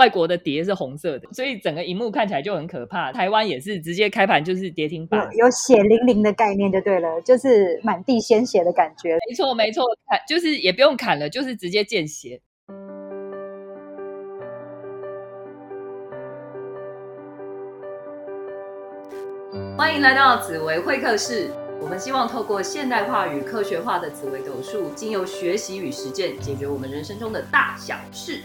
外国的碟是红色的，所以整个荧幕看起来就很可怕。台湾也是直接开盘就是跌停板，有血淋淋的概念就对了，就是满地鲜血的感觉。没错没错，砍就是也不用砍了，就是直接见血。欢迎来到紫薇会客室。我们希望透过现代化与科学化的紫微斗数，经由学习与实践，解决我们人生中的大小事。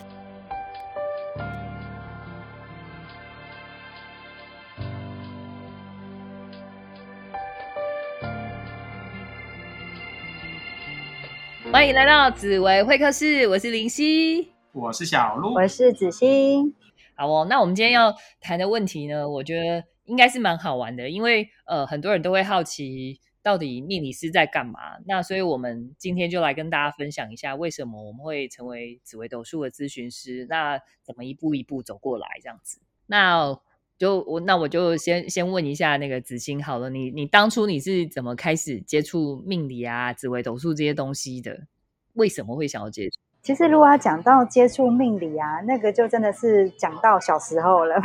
欢迎来到紫薇会客室，我是林夕，我是小鹿，我是子欣。好哦，那我们今天要谈的问题呢，我觉得应该是蛮好玩的，因为呃，很多人都会好奇。到底命理师在干嘛？那所以我们今天就来跟大家分享一下，为什么我们会成为紫薇斗数的咨询师？那怎么一步一步走过来这样子？那就我那我就先先问一下那个子欣好了，你你当初你是怎么开始接触命理啊、紫微斗数这些东西的？为什么会想要接触？其实如果要讲到接触命理啊，那个就真的是讲到小时候了，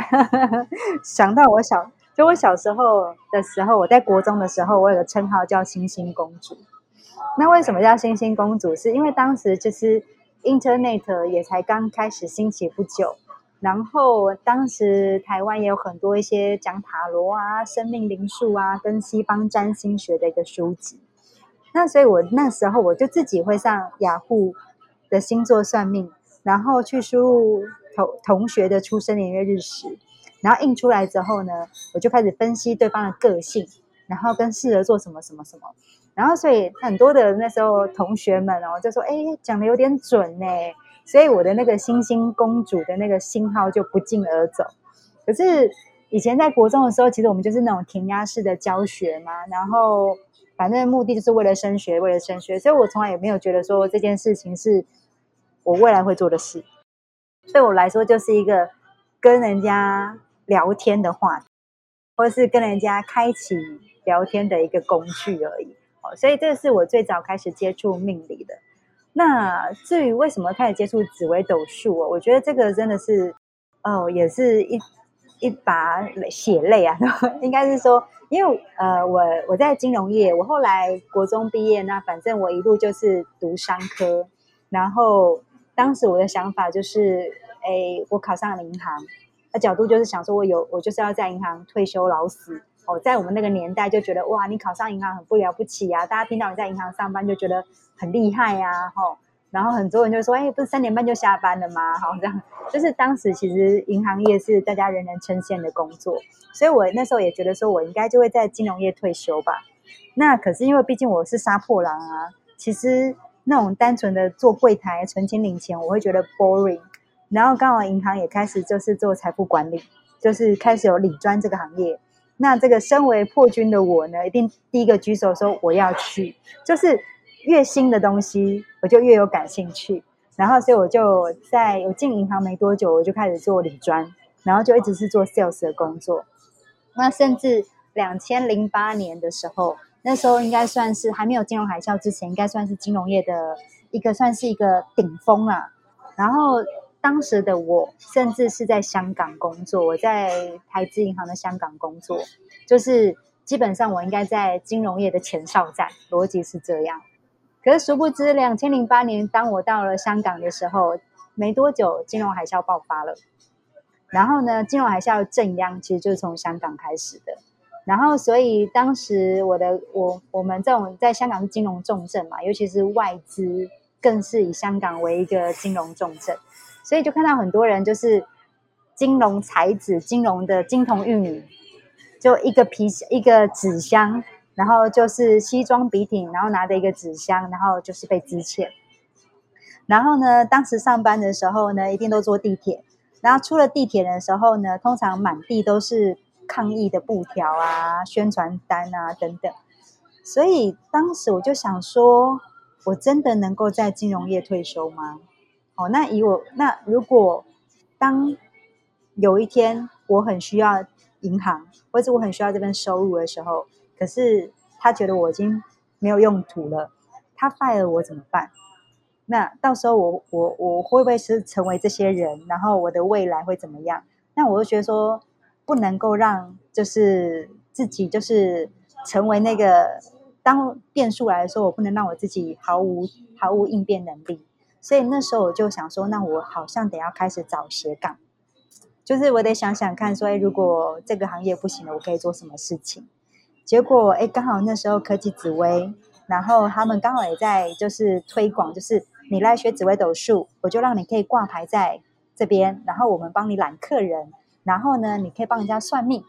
想到我小。就我小时候的时候，我在国中的时候，我有个称号叫星星公主。那为什么叫星星公主？是因为当时就是 Internet 也才刚开始兴起不久，然后当时台湾也有很多一些讲塔罗啊、生命灵数啊，跟西方占星学的一个书籍。那所以我那时候我就自己会上雅虎的星座算命，然后去输入同同学的出生年月日时。然后印出来之后呢，我就开始分析对方的个性，然后跟适合做什么什么什么。然后所以很多的那时候同学们哦就说：“哎，讲的有点准呢。”所以我的那个星星公主的那个星号就不胫而走。可是以前在国中的时候，其实我们就是那种填鸭式的教学嘛，然后反正目的就是为了升学，为了升学，所以我从来也没有觉得说这件事情是我未来会做的事。对我来说，就是一个跟人家。聊天的话，或是跟人家开启聊天的一个工具而已。哦，所以这是我最早开始接触命理的。那至于为什么开始接触紫微斗数哦，我觉得这个真的是哦，也是一一把血泪啊。应该是说，因为呃，我我在金融业，我后来国中毕业，那反正我一路就是读商科，然后当时我的想法就是，哎，我考上了银行。那角度就是想说，我有我就是要在银行退休老死哦，在我们那个年代就觉得哇，你考上银行很不了不起啊！大家听到你在银行上班就觉得很厉害呀，吼。然后很多人就说，哎，不是三点半就下班了吗？好，这样就是当时其实银行业是大家人人称羡的工作，所以我那时候也觉得说我应该就会在金融业退休吧。那可是因为毕竟我是杀破狼啊，其实那种单纯的做柜台存钱领钱，我会觉得 boring。然后刚好银行也开始就是做财富管理，就是开始有理专这个行业。那这个身为破军的我呢，一定第一个举手说我要去。就是越新的东西，我就越有感兴趣。然后所以我就在我进银行没多久，我就开始做理专，然后就一直是做 sales 的工作。那甚至两千零八年的时候，那时候应该算是还没有金融海啸之前，应该算是金融业的一个算是一个顶峰啊。然后。当时的我，甚至是在香港工作，我在台资银行的香港工作，就是基本上我应该在金融业的前哨站，逻辑是这样。可是殊不知，两千零八年当我到了香港的时候，没多久金融海啸爆发了。然后呢，金融海啸震央其实就是从香港开始的。然后，所以当时我的我我们这种在香港是金融重镇嘛，尤其是外资，更是以香港为一个金融重镇。所以就看到很多人就是金融才子、金融的金童玉女，就一个皮一个纸箱，然后就是西装笔挺，然后拿着一个纸箱，然后就是被支欠。然后呢，当时上班的时候呢，一定都坐地铁。然后出了地铁的时候呢，通常满地都是抗议的布条啊、宣传单啊等等。所以当时我就想说，我真的能够在金融业退休吗？那以我那如果当有一天我很需要银行，或者我很需要这份收入的时候，可是他觉得我已经没有用途了，他 fire 我怎么办？那到时候我我我会不会是成为这些人？然后我的未来会怎么样？那我就觉得说，不能够让就是自己就是成为那个当变数来的时候，我不能让我自己毫无毫无应变能力。所以那时候我就想说，那我好像得要开始找斜杠，就是我得想想看，说，哎，如果这个行业不行了，我可以做什么事情？结果，哎，刚好那时候科技紫薇，然后他们刚好也在就是推广，就是你来学紫薇斗数，我就让你可以挂牌在这边，然后我们帮你揽客人，然后呢，你可以帮人家算命。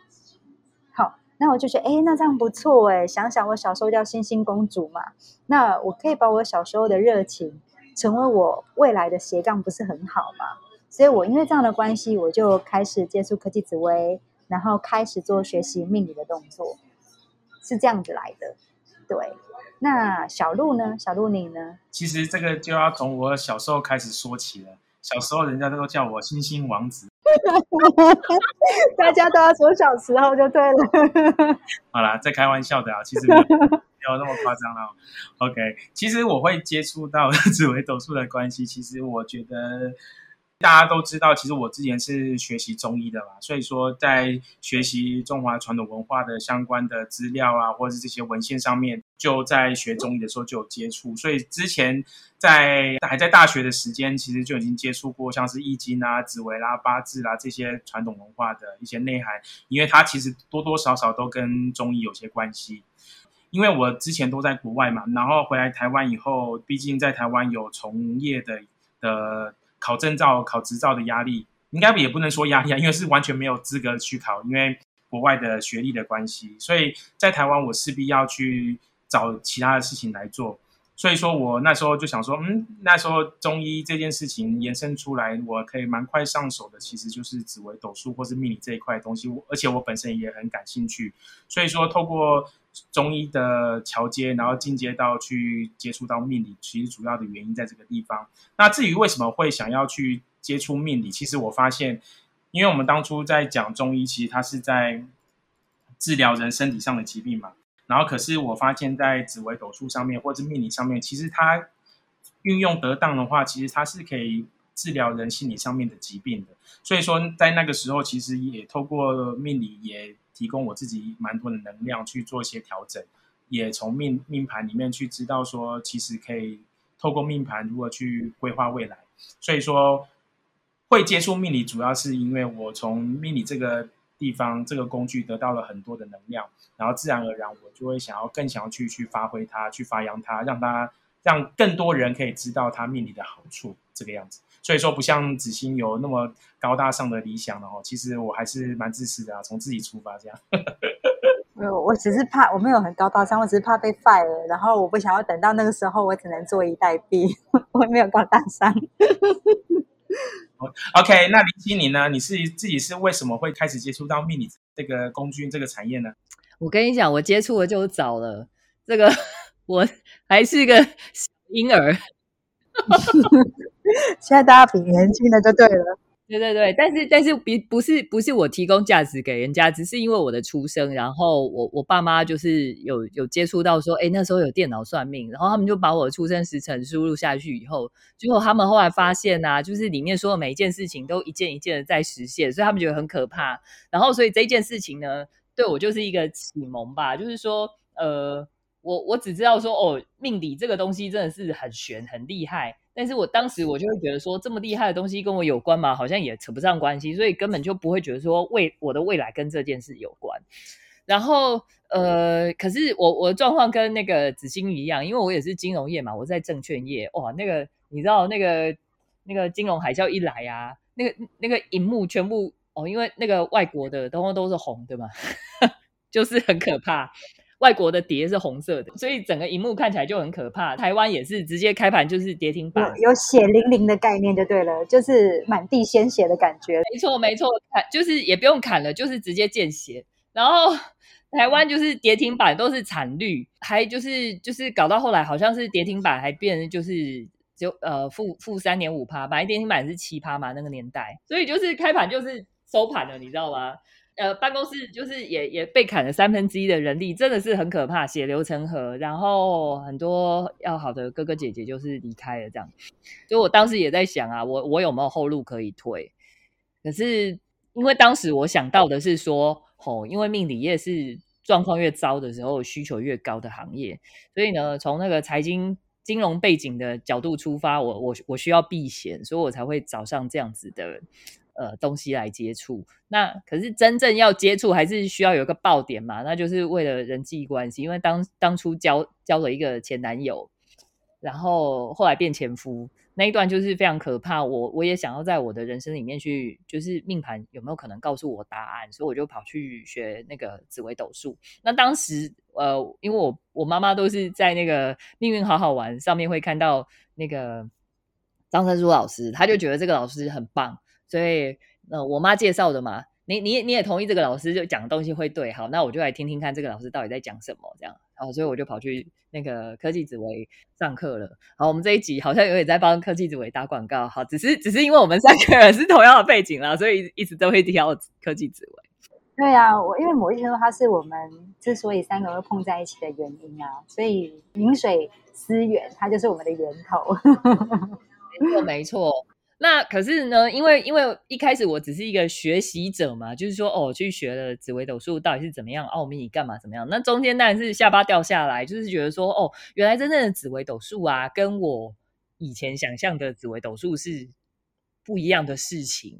好，那我就觉得，哎，那这样不错哎。想想我小时候叫星星公主嘛，那我可以把我小时候的热情。成为我未来的斜杠不是很好吗？所以我因为这样的关系，我就开始接触科技紫薇，然后开始做学习命理的动作，是这样子来的。对，那小鹿呢？小鹿你呢？其实这个就要从我小时候开始说起了。小时候人家都叫我星星王子，大家都要说小时候就对了。好啦，在开玩笑的啊，其实。没有那么夸张啦，OK。其实我会接触到 紫微斗数的关系，其实我觉得大家都知道，其实我之前是学习中医的嘛，所以说在学习中华传统文化的相关的资料啊，或者是这些文献上面，就在学中医的时候就有接触，所以之前在还在大学的时间，其实就已经接触过像是易经啊、紫微啦、八字啦这些传统文化的一些内涵，因为它其实多多少少都跟中医有些关系。因为我之前都在国外嘛，然后回来台湾以后，毕竟在台湾有从业的的考证照、考执照的压力，应该也不能说压力啊，因为是完全没有资格去考，因为国外的学历的关系，所以在台湾我势必要去找其他的事情来做。所以说我那时候就想说，嗯，那时候中医这件事情延伸出来，我可以蛮快上手的，其实就是紫微斗数或是命理这一块东西，而且我本身也很感兴趣。所以说透过中医的桥接，然后进阶到去接触到命理，其实主要的原因在这个地方。那至于为什么会想要去接触命理，其实我发现，因为我们当初在讲中医，其实它是在治疗人身体上的疾病嘛。然后可是我发现，在紫微斗数上面或者命理上面，其实它运用得当的话，其实它是可以治疗人心理上面的疾病的。所以说，在那个时候，其实也透过命理也。提供我自己蛮多的能量去做一些调整，也从命命盘里面去知道说，其实可以透过命盘如何去规划未来。所以说，会接触命理，主要是因为我从命理这个地方这个工具得到了很多的能量，然后自然而然我就会想要更想要去去发挥它，去发扬它，让它让更多人可以知道它命理的好处，这个样子。所以说，不像子欣有那么高大上的理想的哦。其实我还是蛮自私的啊，从自己出发这样。没有，我只是怕我没有很高大上，我只是怕被 fire，然后我不想要等到那个时候，我只能坐以待毙。我没有高大上。OK，那林心你呢？你是自己是为什么会开始接触到命理这个工具这个产业呢？我跟你讲，我接触的就早了，这个 我还是个婴儿。现在大家比年轻的就对了，对对对，但是但是比不是不是我提供价值给人家，只是因为我的出生，然后我我爸妈就是有有接触到说，哎，那时候有电脑算命，然后他们就把我出生时辰输入下去以后，结果他们后来发现啊，就是里面说的每一件事情都一件一件的在实现，所以他们觉得很可怕，然后所以这件事情呢，对我就是一个启蒙吧，就是说，呃。我我只知道说哦，命理这个东西真的是很玄很厉害，但是我当时我就会觉得说，这么厉害的东西跟我有关吗？好像也扯不上关系，所以根本就不会觉得说未我的未来跟这件事有关。然后呃，可是我我的状况跟那个子欣一样，因为我也是金融业嘛，我在证券业，哇，那个你知道那个那个金融海啸一来啊，那个那个荧幕全部哦，因为那个外国的东西都是红的嘛，就是很可怕。外国的碟是红色的，所以整个荧幕看起来就很可怕。台湾也是直接开盘就是跌停板，有血淋淋的概念就对了，就是满地鲜血的感觉。没错没错，砍就是也不用砍了，就是直接见血。然后台湾就是跌停板都是惨绿，还就是就是搞到后来好像是跌停板还变就是就呃负负三点五趴，本来跌停板是七趴嘛那个年代，所以就是开盘就是收盘了，你知道吗？呃，办公室就是也也被砍了三分之一的人力，真的是很可怕，血流成河。然后很多要好的哥哥姐姐就是离开了这样。所以我当时也在想啊，我我有没有后路可以退？可是因为当时我想到的是说，哦，因为命理业是状况越糟的时候需求越高的行业，所以呢，从那个财经金融背景的角度出发，我我我需要避险，所以我才会找上这样子的。呃，东西来接触，那可是真正要接触，还是需要有一个爆点嘛？那就是为了人际关系，因为当当初交交了一个前男友，然后后来变前夫，那一段就是非常可怕。我我也想要在我的人生里面去，就是命盘有没有可能告诉我答案，所以我就跑去学那个紫微斗数。那当时呃，因为我我妈妈都是在那个命运好好玩上面会看到那个张生书老师，他就觉得这个老师很棒。所以，呃，我妈介绍的嘛，你你你也同意这个老师就讲的东西会对，好，那我就来听听看这个老师到底在讲什么，这样，然后所以我就跑去那个科技紫薇上课了。好，我们这一集好像有点在帮科技紫薇打广告，好，只是只是因为我们三个人是同样的背景啦，所以一直都会挑科技紫薇。对啊，我因为某一天说它是我们之所以三个会碰在一起的原因啊，所以饮水思源，它就是我们的源头。没错，没错。那可是呢，因为因为一开始我只是一个学习者嘛，就是说哦，去学了紫微斗数到底是怎么样，奥秘干嘛怎么样？那中间当然是下巴掉下来，就是觉得说哦，原来真正的紫微斗数啊，跟我以前想象的紫微斗数是不一样的事情。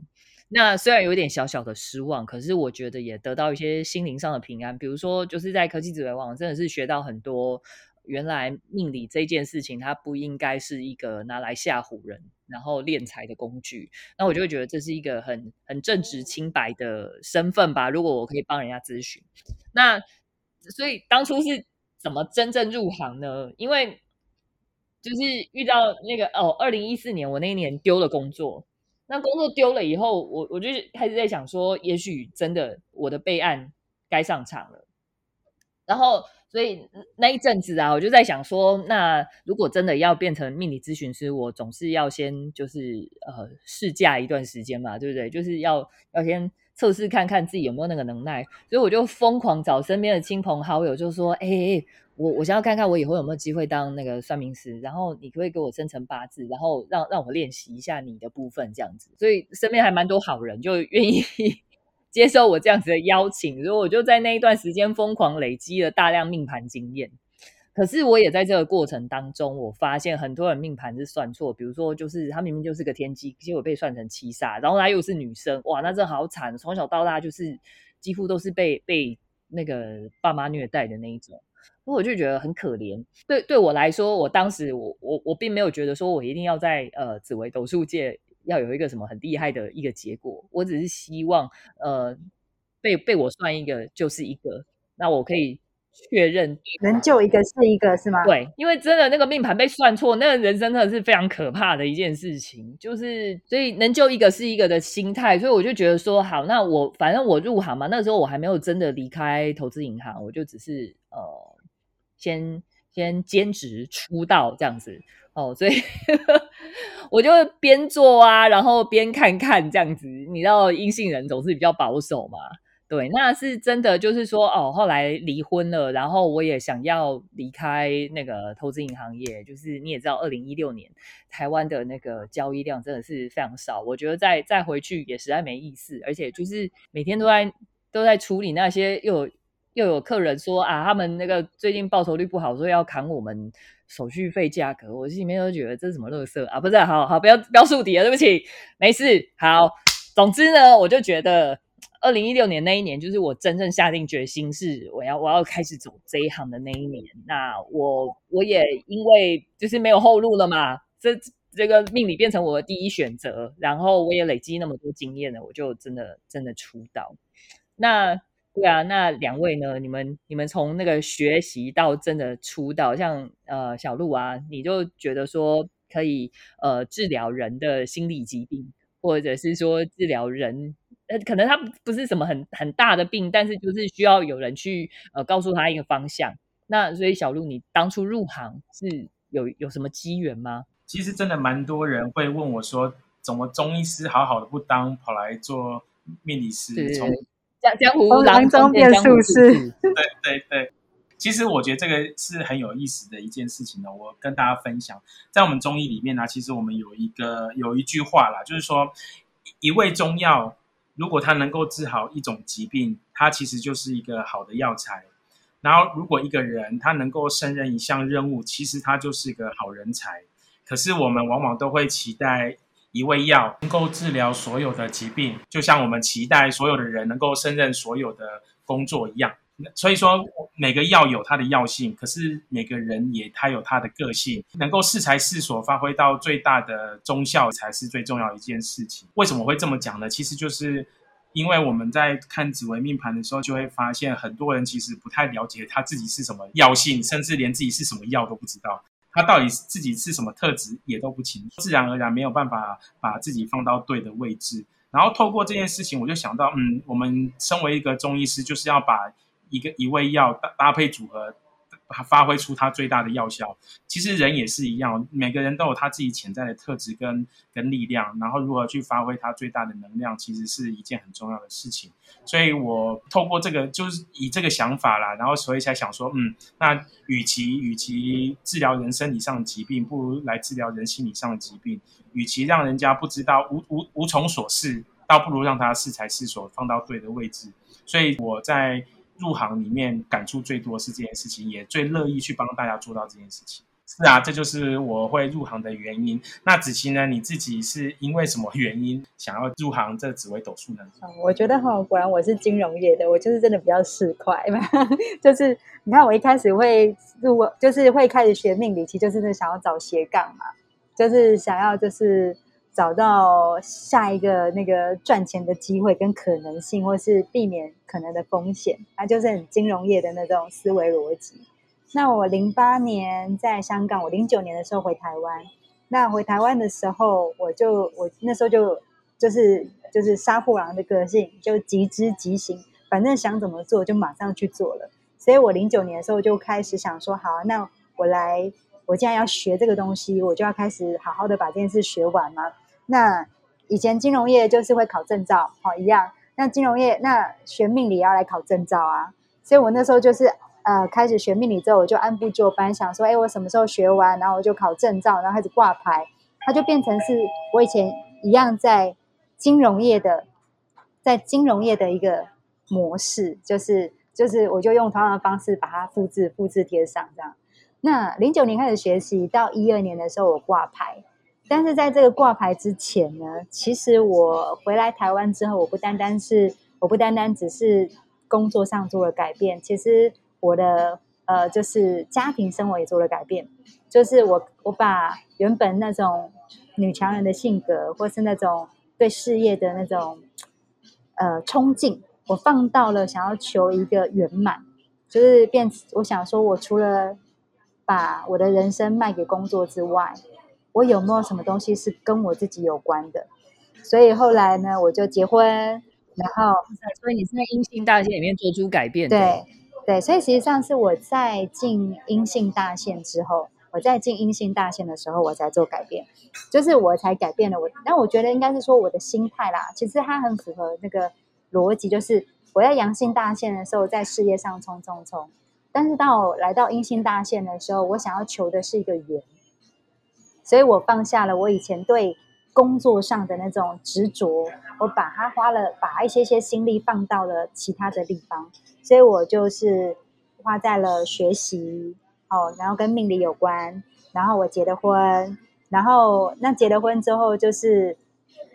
那虽然有点小小的失望，可是我觉得也得到一些心灵上的平安。比如说，就是在科技紫微网真的是学到很多。原来命理这件事情，它不应该是一个拿来吓唬人，然后敛财的工具。那我就会觉得这是一个很很正直清白的身份吧。如果我可以帮人家咨询，那所以当初是怎么真正入行呢？因为就是遇到那个哦，二零一四年我那一年丢了工作，那工作丢了以后，我我就开始在想说，也许真的我的备案该上场了，然后。所以那一阵子啊，我就在想说，那如果真的要变成命理咨询师，我总是要先就是呃试驾一段时间嘛，对不对？就是要要先测试看看自己有没有那个能耐。所以我就疯狂找身边的亲朋好友，就说：“哎，我我想要看看我以后有没有机会当那个算命师，然后你可不可以给我生成八字，然后让让我练习一下你的部分这样子。”所以身边还蛮多好人就愿意。接受我这样子的邀请，所以我就在那一段时间疯狂累积了大量命盘经验。可是我也在这个过程当中，我发现很多人命盘是算错，比如说就是他明明就是个天机，结果被算成七煞，然后他又是女生，哇，那真好惨！从小到大就是几乎都是被被那个爸妈虐待的那一种，我就觉得很可怜。对对我来说，我当时我我我并没有觉得说我一定要在呃紫微斗数界。要有一个什么很厉害的一个结果，我只是希望，呃，被被我算一个就是一个，那我可以确认能救一个是一个是吗？对，因为真的那个命盘被算错，那个人生真的是非常可怕的一件事情，就是所以能救一个是一个的心态，所以我就觉得说好，那我反正我入行嘛，那时候我还没有真的离开投资银行，我就只是呃，先先兼职出道这样子。哦，所以 我就边做啊，然后边看看这样子。你知道，阴性人总是比较保守嘛。对，那是真的，就是说，哦，后来离婚了，然后我也想要离开那个投资银行业。就是你也知道，二零一六年台湾的那个交易量真的是非常少，我觉得再再回去也实在没意思。而且就是每天都在都在处理那些，又又有客人说啊，他们那个最近报酬率不好，所以要砍我们。手续费价格，我心里面都觉得这是什么乐色啊！不是，好好不要不要树敌了，对不起，没事。好，总之呢，我就觉得二零一六年那一年，就是我真正下定决心是我要我要开始走这一行的那一年。那我我也因为就是没有后路了嘛，这这个命理变成我的第一选择，然后我也累积那么多经验了，我就真的真的出道。那。对啊，那两位呢？你们你们从那个学习到真的出道，像呃小鹿啊，你就觉得说可以呃治疗人的心理疾病，或者是说治疗人呃可能他不是什么很很大的病，但是就是需要有人去呃告诉他一个方向。那所以小鹿，你当初入行是有有什么机缘吗？其实真的蛮多人会问我说，怎么中医师好好的不当，跑来做命理师？从江江湖从郎中变术士。对对对，其实我觉得这个是很有意思的一件事情呢。我跟大家分享，在我们中医里面呢，其实我们有一个有一句话啦，就是说一味中药如果它能够治好一种疾病，它其实就是一个好的药材。然后，如果一个人他能够胜任一项任务，其实他就是一个好人才。可是我们往往都会期待一味药能够治疗所有的疾病，就像我们期待所有的人能够胜任所有的工作一样。所以说，每个药有它的药性，可是每个人也他有他的个性，能够适才适所，发挥到最大的中效，才是最重要一件事情。为什么会这么讲呢？其实就是。因为我们在看紫微命盘的时候，就会发现很多人其实不太了解他自己是什么药性，甚至连自己是什么药都不知道。他到底自己是什么特质也都不清楚，自然而然没有办法把自己放到对的位置。然后透过这件事情，我就想到，嗯，我们身为一个中医师，就是要把一个一味药搭搭配组合。发挥出它最大的药效。其实人也是一样，每个人都有他自己潜在的特质跟跟力量，然后如何去发挥它最大的能量，其实是一件很重要的事情。所以我透过这个，就是以这个想法啦，然后所以才想说，嗯，那与其与其治疗人生以上的疾病，不如来治疗人心理上的疾病。与其让人家不知道无无无从所事，倒不如让他适才适所，放到对的位置。所以我在。入行里面感触最多是这件事情，也最乐意去帮大家做到这件事情。是啊，这就是我会入行的原因。那子琪呢？你自己是因为什么原因想要入行这紫微斗数呢？我觉得哈，果然我是金融业的，我就是真的比较市侩嘛。就是你看，我一开始会入，就是会开始学命理，其实就是想要找斜杠嘛，就是想要就是。找到下一个那个赚钱的机会跟可能性，或是避免可能的风险，它就是很金融业的那种思维逻辑。那我零八年在香港，我零九年的时候回台湾。那回台湾的时候，我就我那时候就就是就是杀破狼的个性，就急之急行，反正想怎么做就马上去做了。所以我零九年的时候就开始想说，好，那我来，我既然要学这个东西，我就要开始好好的把这件事学完嘛。那以前金融业就是会考证照，好一样。那金融业那学命理也要来考证照啊，所以我那时候就是呃开始学命理之后，我就按部就班，想说，哎，我什么时候学完，然后我就考证照，然后开始挂牌，它就变成是我以前一样在金融业的，在金融业的一个模式，就是就是我就用同样的方式把它复制复制贴上这样。那零九年开始学习，到一二年的时候我挂牌。但是在这个挂牌之前呢，其实我回来台湾之后，我不单单是我不单单只是工作上做了改变，其实我的呃就是家庭生活也做了改变，就是我我把原本那种女强人的性格，或是那种对事业的那种呃冲劲，我放到了想要求一个圆满，就是变我想说，我除了把我的人生卖给工作之外。我有没有什么东西是跟我自己有关的？所以后来呢，我就结婚，然后所以你是在阴性大线里面做出改变。对对，所以实际上是我在进阴性大线之后，我在进阴性大线的时候，我才做改变，就是我才改变了我。但我觉得应该是说我的心态啦，其实它很符合那个逻辑，就是我在阳性大线的时候，在事业上冲冲冲，但是到来到阴性大线的时候，我想要求的是一个圆。所以我放下了我以前对工作上的那种执着，我把它花了，把一些些心力放到了其他的地方。所以我就是花在了学习，哦，然后跟命理有关。然后我结了婚，然后那结了婚之后，就是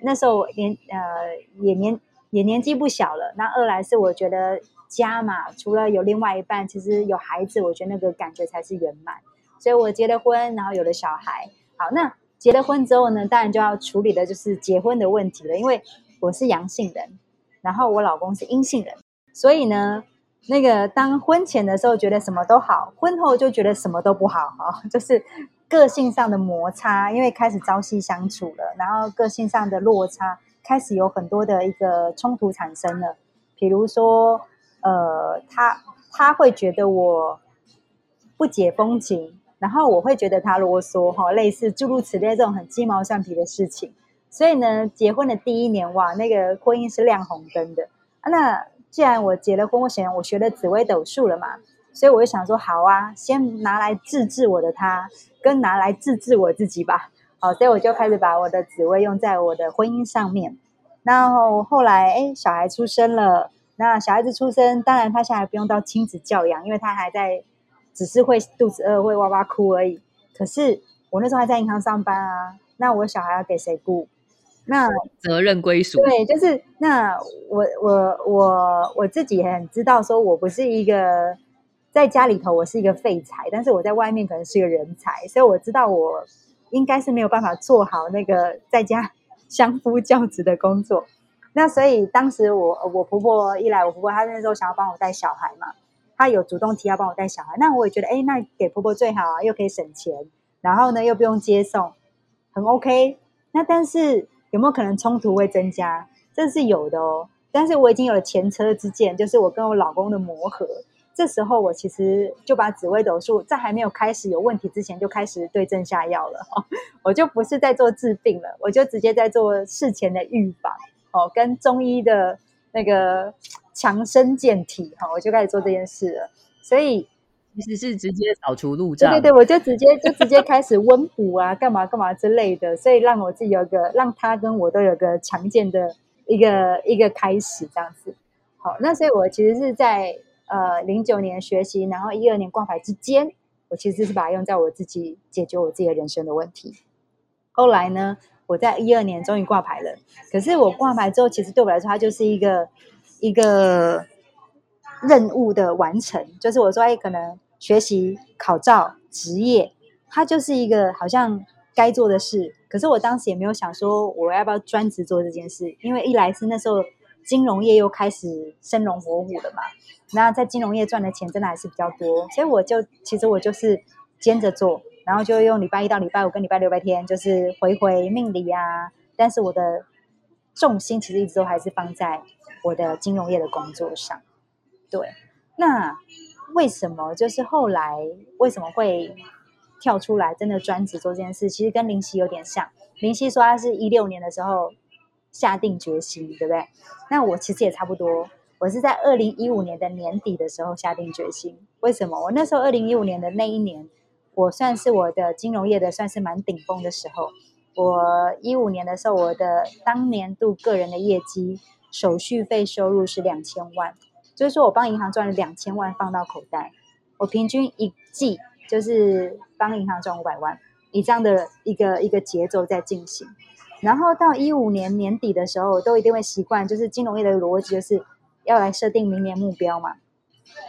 那时候年呃也年也年纪不小了。那二来是我觉得家嘛，除了有另外一半，其实有孩子，我觉得那个感觉才是圆满。所以我结了婚，然后有了小孩。好，那结了婚之后呢，当然就要处理的就是结婚的问题了。因为我是阳性人，然后我老公是阴性人，所以呢，那个当婚前的时候觉得什么都好，婚后就觉得什么都不好哈，就是个性上的摩擦，因为开始朝夕相处了，然后个性上的落差开始有很多的一个冲突产生了。比如说，呃，他他会觉得我不解风情。然后我会觉得他啰嗦哈，类似诸如此类这种很鸡毛蒜皮的事情。所以呢，结婚的第一年哇，那个婚姻是亮红灯的啊。那既然我结了婚，我想我学了紫微斗数了嘛，所以我就想说，好啊，先拿来治治我的他，跟拿来治治我自己吧。好，所以我就开始把我的紫薇用在我的婚姻上面。然后后来，哎，小孩出生了。那小孩子出生，当然他现在不用到亲子教养，因为他还在，只是会肚子饿，会哇哇哭而已。可是我那时候还在银行上班啊，那我小孩要给谁顾？那责任归属对，就是那我我我我自己很知道，说我不是一个在家里头我是一个废材，但是我在外面可能是一个人才，所以我知道我。应该是没有办法做好那个在家相夫教子的工作，那所以当时我我婆婆一来，我婆婆她那时候想要帮我带小孩嘛，他有主动提要帮我带小孩，那我也觉得哎，那给婆婆最好啊，又可以省钱，然后呢又不用接送，很 OK。那但是有没有可能冲突会增加？这是有的哦。但是我已经有了前车之鉴，就是我跟我老公的磨合。这时候我其实就把紫微斗数在还没有开始有问题之前就开始对症下药了，我就不是在做治病了，我就直接在做事前的预防哦，跟中医的那个强身健体哈，我就开始做这件事了。所以其实是直接扫除路障，对对对，我就直接就直接开始温补啊，干嘛干嘛之类的，所以让我自己有个让他跟我都有个强健的一个一个开始这样子。好，那所以我其实是在。呃，零九年学习，然后一二年挂牌之间，我其实是把它用在我自己解决我自己的人生的问题。后来呢，我在一二年终于挂牌了。可是我挂牌之后，其实对我来说，它就是一个一个任务的完成。就是我说，哎，可能学习、考照、职业，它就是一个好像该做的事。可是我当时也没有想说，我要不要专职做这件事，因为一来是那时候。金融业又开始生龙活虎了嘛？那在金融业赚的钱真的还是比较多，所以我就其实我就是兼着做，然后就用礼拜一到礼拜五跟礼拜六白天就是回回命理啊。但是我的重心其实一直都还是放在我的金融业的工作上。对，那为什么就是后来为什么会跳出来真的专职做这件事？其实跟林夕有点像。林夕说他是一六年的时候。下定决心，对不对？那我其实也差不多。我是在二零一五年的年底的时候下定决心。为什么？我那时候二零一五年的那一年，我算是我的金融业的算是蛮顶峰的时候。我一五年的时候，我的当年度个人的业绩手续费收入是两千万，就是说我帮银行赚了两千万放到口袋。我平均一季就是帮银行赚五百万，以这样的一个一个节奏在进行。然后到一五年年底的时候，都一定会习惯，就是金融业的逻辑就是要来设定明年目标嘛。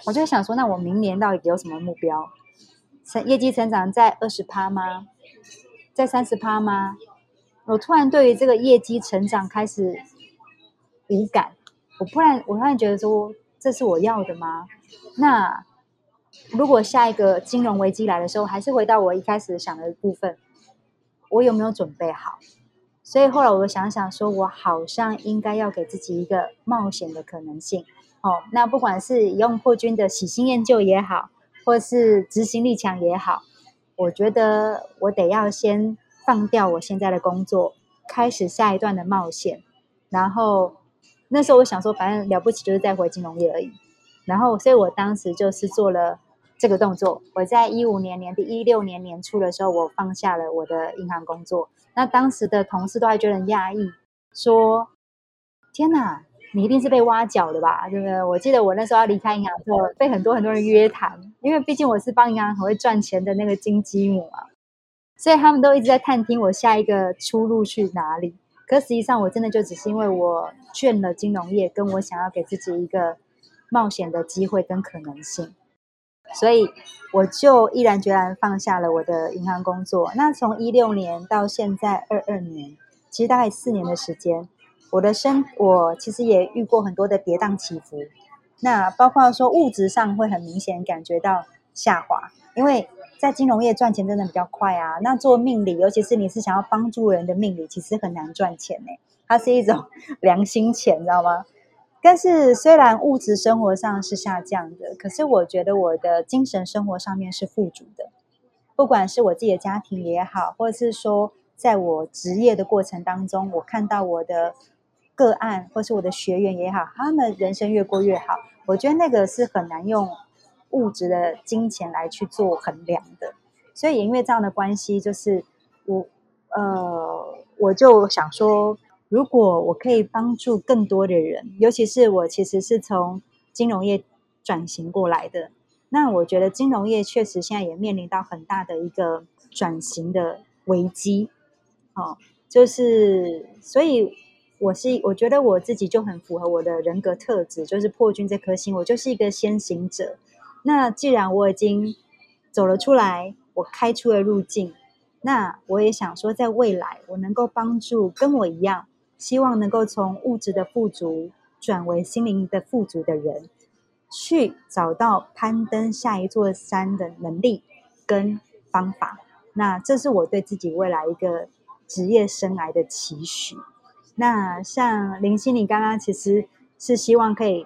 我就想说，那我明年到底有什么目标？成业绩成长在二十趴吗？在三十趴吗？我突然对于这个业绩成长开始无感。我突然，我突然觉得说，这是我要的吗？那如果下一个金融危机来的时候，还是回到我一开始想的部分，我有没有准备好？所以后来我想想，说我好像应该要给自己一个冒险的可能性。哦，那不管是用破军的喜新厌旧也好，或是执行力强也好，我觉得我得要先放掉我现在的工作，开始下一段的冒险。然后那时候我想说，反正了不起就是再回金融业而已。然后，所以我当时就是做了这个动作。我在一五年年底、一六年年初的时候，我放下了我的银行工作。那当时的同事都还觉得很讶异，说：“天哪，你一定是被挖角的吧？对不对？”我记得我那时候要离开银行的时候，被很多很多人约谈，因为毕竟我是帮银行很会赚钱的那个金鸡母啊，所以他们都一直在探听我下一个出路去哪里。可实际上，我真的就只是因为我倦了金融业，跟我想要给自己一个冒险的机会跟可能性。所以我就毅然决然放下了我的银行工作。那从一六年到现在二二年，其实大概四年的时间，我的生我其实也遇过很多的跌宕起伏。那包括说物质上会很明显感觉到下滑，因为在金融业赚钱真的比较快啊。那做命理，尤其是你是想要帮助人的命理，其实很难赚钱呢。它是一种 良心钱，知道吗？但是，虽然物质生活上是下降的，可是我觉得我的精神生活上面是富足的。不管是我自己的家庭也好，或者是说在我职业的过程当中，我看到我的个案或是我的学员也好，他们人生越过越好，我觉得那个是很难用物质的金钱来去做衡量的。所以也因为这样的关系，就是我呃，我就想说，如果我可以帮助更多的人，尤其是我其实是从金融业转型过来的，那我觉得金融业确实现在也面临到很大的一个转型的危机。哦，就是所以。我是我觉得我自己就很符合我的人格特质，就是破军这颗星，我就是一个先行者。那既然我已经走了出来，我开出了路径，那我也想说，在未来我能够帮助跟我一样，希望能够从物质的富足转为心灵的富足的人，去找到攀登下一座山的能力跟方法。那这是我对自己未来一个职业生涯的期许。那像林心，你刚刚其实是希望可以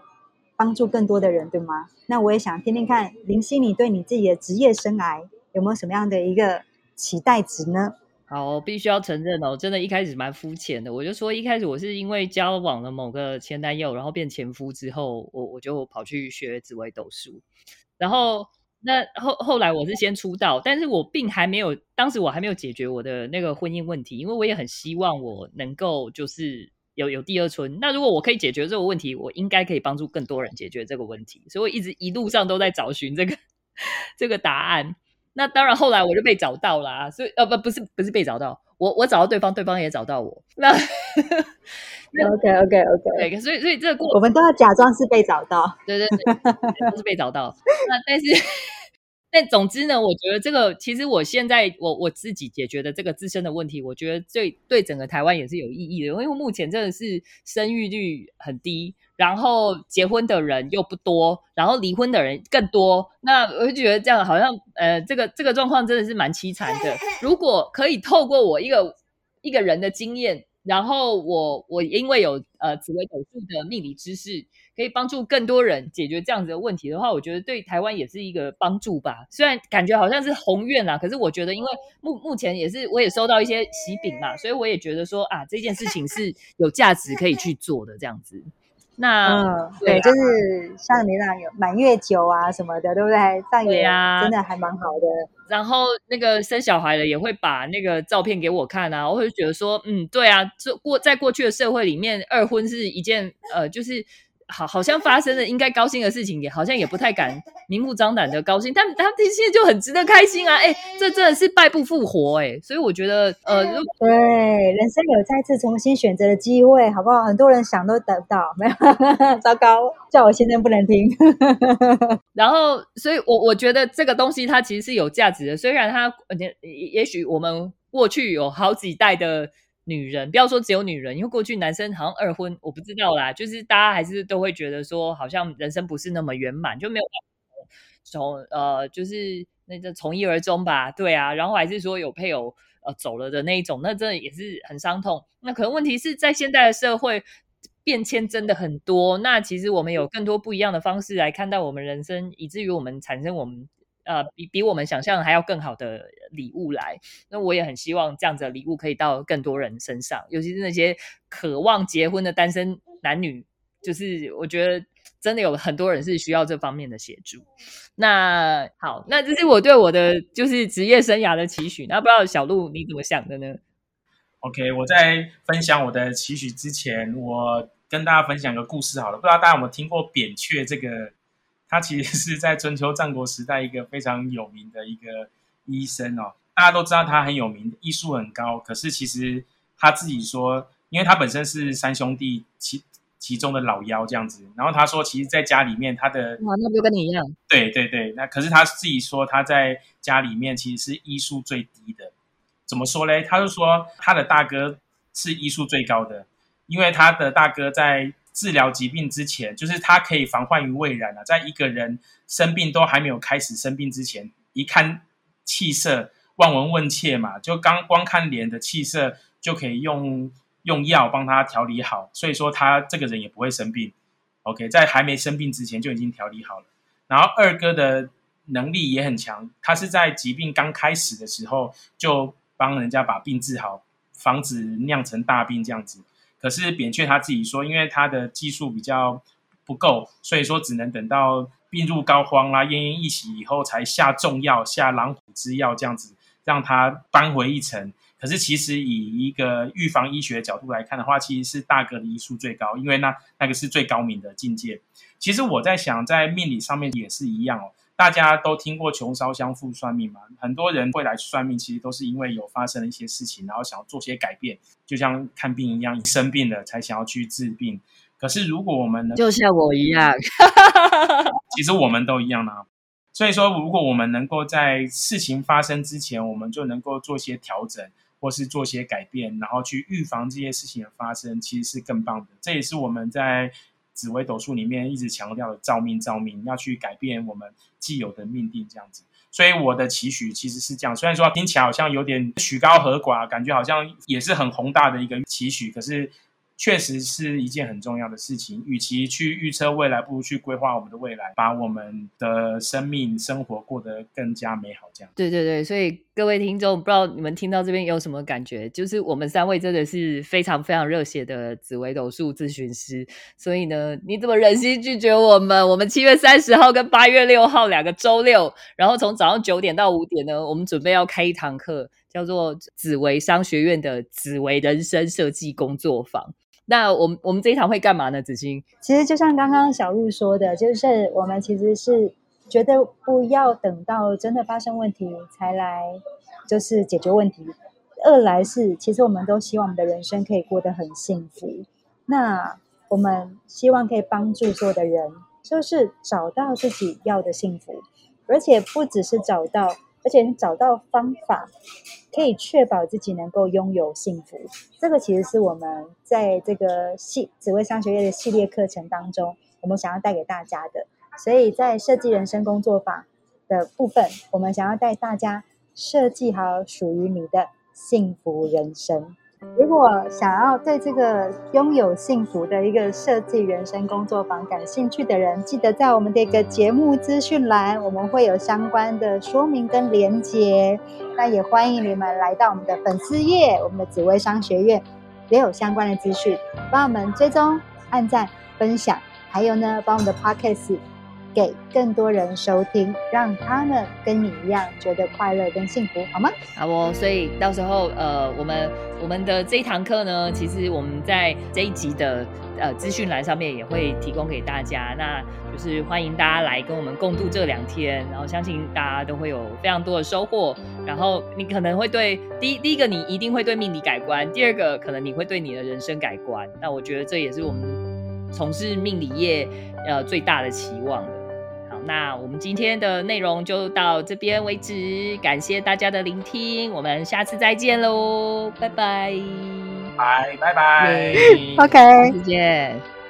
帮助更多的人，对吗？那我也想听听看，林心，你对你自己的职业生涯有没有什么样的一个期待值呢？好，必须要承认哦，真的一开始蛮肤浅的。我就说一开始我是因为交往了某个前男友，然后变前夫之后，我我就跑去学紫微斗数，然后。那后后来我是先出道，但是我并还没有，当时我还没有解决我的那个婚姻问题，因为我也很希望我能够就是有有第二春。那如果我可以解决这个问题，我应该可以帮助更多人解决这个问题，所以我一直一路上都在找寻这个 这个答案。那当然后来我就被找到了，所以呃不不是不是被找到，我我找到对方，对方也找到我。那 OK OK OK，对，所以所以这个过程我们都要假装是被找到，对对对，都是被找到。那但是。但总之呢，我觉得这个其实我现在我我自己解决的这个自身的问题，我觉得对对整个台湾也是有意义的，因为目前真的是生育率很低，然后结婚的人又不多，然后离婚的人更多，那我就觉得这样好像呃，这个这个状况真的是蛮凄惨的。如果可以透过我一个一个人的经验。然后我我因为有呃紫微斗数的命理知识，可以帮助更多人解决这样子的问题的话，我觉得对台湾也是一个帮助吧。虽然感觉好像是宏愿啦，可是我觉得因为目目前也是我也收到一些喜饼嘛，所以我也觉得说啊这件事情是有价值可以去做的这样子。那嗯，对，就是像你那有满月酒啊什么的，对不对？上也真的还蛮好的。然后那个生小孩了，也会把那个照片给我看啊，我会觉得说，嗯，对啊，这过在过去的社会里面，二婚是一件呃，就是。好，好像发生了应该高兴的事情，也好像也不太敢明目张胆的高兴，但他现在就很值得开心啊！哎，这真的是败不复活哎，所以我觉得，呃，对，人生有再次重新选择的机会，好不好？很多人想都得不到，没有，糟糕，叫我先生不能听。然后，所以我我觉得这个东西它其实是有价值的，虽然它，也也许我们过去有好几代的。女人不要说只有女人，因为过去男生好像二婚，我不知道啦。就是大家还是都会觉得说，好像人生不是那么圆满，就没有从呃，就是那个从一而终吧。对啊，然后还是说有配偶呃走了的那一种，那真的也是很伤痛。那可能问题是在现在的社会变迁真的很多，那其实我们有更多不一样的方式来看待我们人生，以至于我们产生我们。呃，比比我们想象还要更好的礼物来，那我也很希望这样子的礼物可以到更多人身上，尤其是那些渴望结婚的单身男女，就是我觉得真的有很多人是需要这方面的协助。那好，那这是我对我的就是职业生涯的期许。那不知道小鹿你怎么想的呢？OK，我在分享我的期许之前，我跟大家分享个故事好了。不知道大家有没有听过扁鹊这个？他其实是在春秋战国时代一个非常有名的一个医生哦，大家都知道他很有名，医术很高。可是其实他自己说，因为他本身是三兄弟其其中的老幺这样子，然后他说，其实在家里面他的哇，那不跟你一样？对对对，那可是他自己说他在家里面其实是医术最低的。怎么说嘞？他就说他的大哥是医术最高的，因为他的大哥在。治疗疾病之前，就是他可以防患于未然啊！在一个人生病都还没有开始生病之前，一看气色，望闻问切嘛，就刚光看脸的气色就可以用用药帮他调理好，所以说他这个人也不会生病。OK，在还没生病之前就已经调理好了。然后二哥的能力也很强，他是在疾病刚开始的时候就帮人家把病治好，防止酿成大病这样子。可是扁鹊他自己说，因为他的技术比较不够，所以说只能等到病入膏肓啦、奄奄一息以后，才下重药、下狼虎之药这样子，让他扳回一城。可是其实以一个预防医学的角度来看的话，其实是大哥的医术最高，因为那那个是最高明的境界。其实我在想，在命理上面也是一样哦。大家都听过穷烧香富算命嘛？很多人会来算命，其实都是因为有发生了一些事情，然后想要做些改变，就像看病一样，生病了才想要去治病。可是如果我们能，就像我一样，其实我们都一样啊。所以说，如果我们能够在事情发生之前，我们就能够做些调整，或是做些改变，然后去预防这些事情的发生，其实是更棒的。这也是我们在。紫微斗数里面一直强调的造命造命，要去改变我们既有的命定这样子，所以我的期许其实是这样。虽然说听起来好像有点曲高和寡，感觉好像也是很宏大的一个期许，可是。确实是一件很重要的事情。与其去预测未来，不如去规划我们的未来，把我们的生命生活过得更加美好。这样。对对对，所以各位听众，不知道你们听到这边有什么感觉？就是我们三位真的是非常非常热血的紫微斗数咨询师。所以呢，你怎么忍心拒绝我们？我们七月三十号跟八月六号两个周六，然后从早上九点到五点呢，我们准备要开一堂课，叫做紫微商学院的紫微人生设计工作坊。那我们我们这一堂会干嘛呢？子欣，其实就像刚刚小鹿说的，就是我们其实是觉得不要等到真的发生问题才来，就是解决问题。二来是，其实我们都希望我们的人生可以过得很幸福。那我们希望可以帮助所有的人，就是找到自己要的幸福，而且不只是找到。而且找到方法，可以确保自己能够拥有幸福。这个其实是我们在这个系紫薇商学院的系列课程当中，我们想要带给大家的。所以在设计人生工作坊的部分，我们想要带大家设计好属于你的幸福人生。如果想要对这个拥有幸福的一个设计人生工作坊感兴趣的人，记得在我们的一个节目资讯栏，我们会有相关的说明跟连接。那也欢迎你们来到我们的粉丝页，我们的紫微商学院也有相关的资讯，帮我们追踪、按赞、分享，还有呢，帮我们的 podcast。给更多人收听，让他们跟你一样觉得快乐跟幸福，好吗？好哦，所以到时候呃，我们我们的这一堂课呢，其实我们在这一集的呃资讯栏上面也会提供给大家，那就是欢迎大家来跟我们共度这两天，然后相信大家都会有非常多的收获。然后你可能会对第一第一个你一定会对命理改观，第二个可能你会对你的人生改观。那我觉得这也是我们从事命理业呃最大的期望。那我们今天的内容就到这边为止，感谢大家的聆听，我们下次再见喽，拜拜，拜拜拜，OK，再见。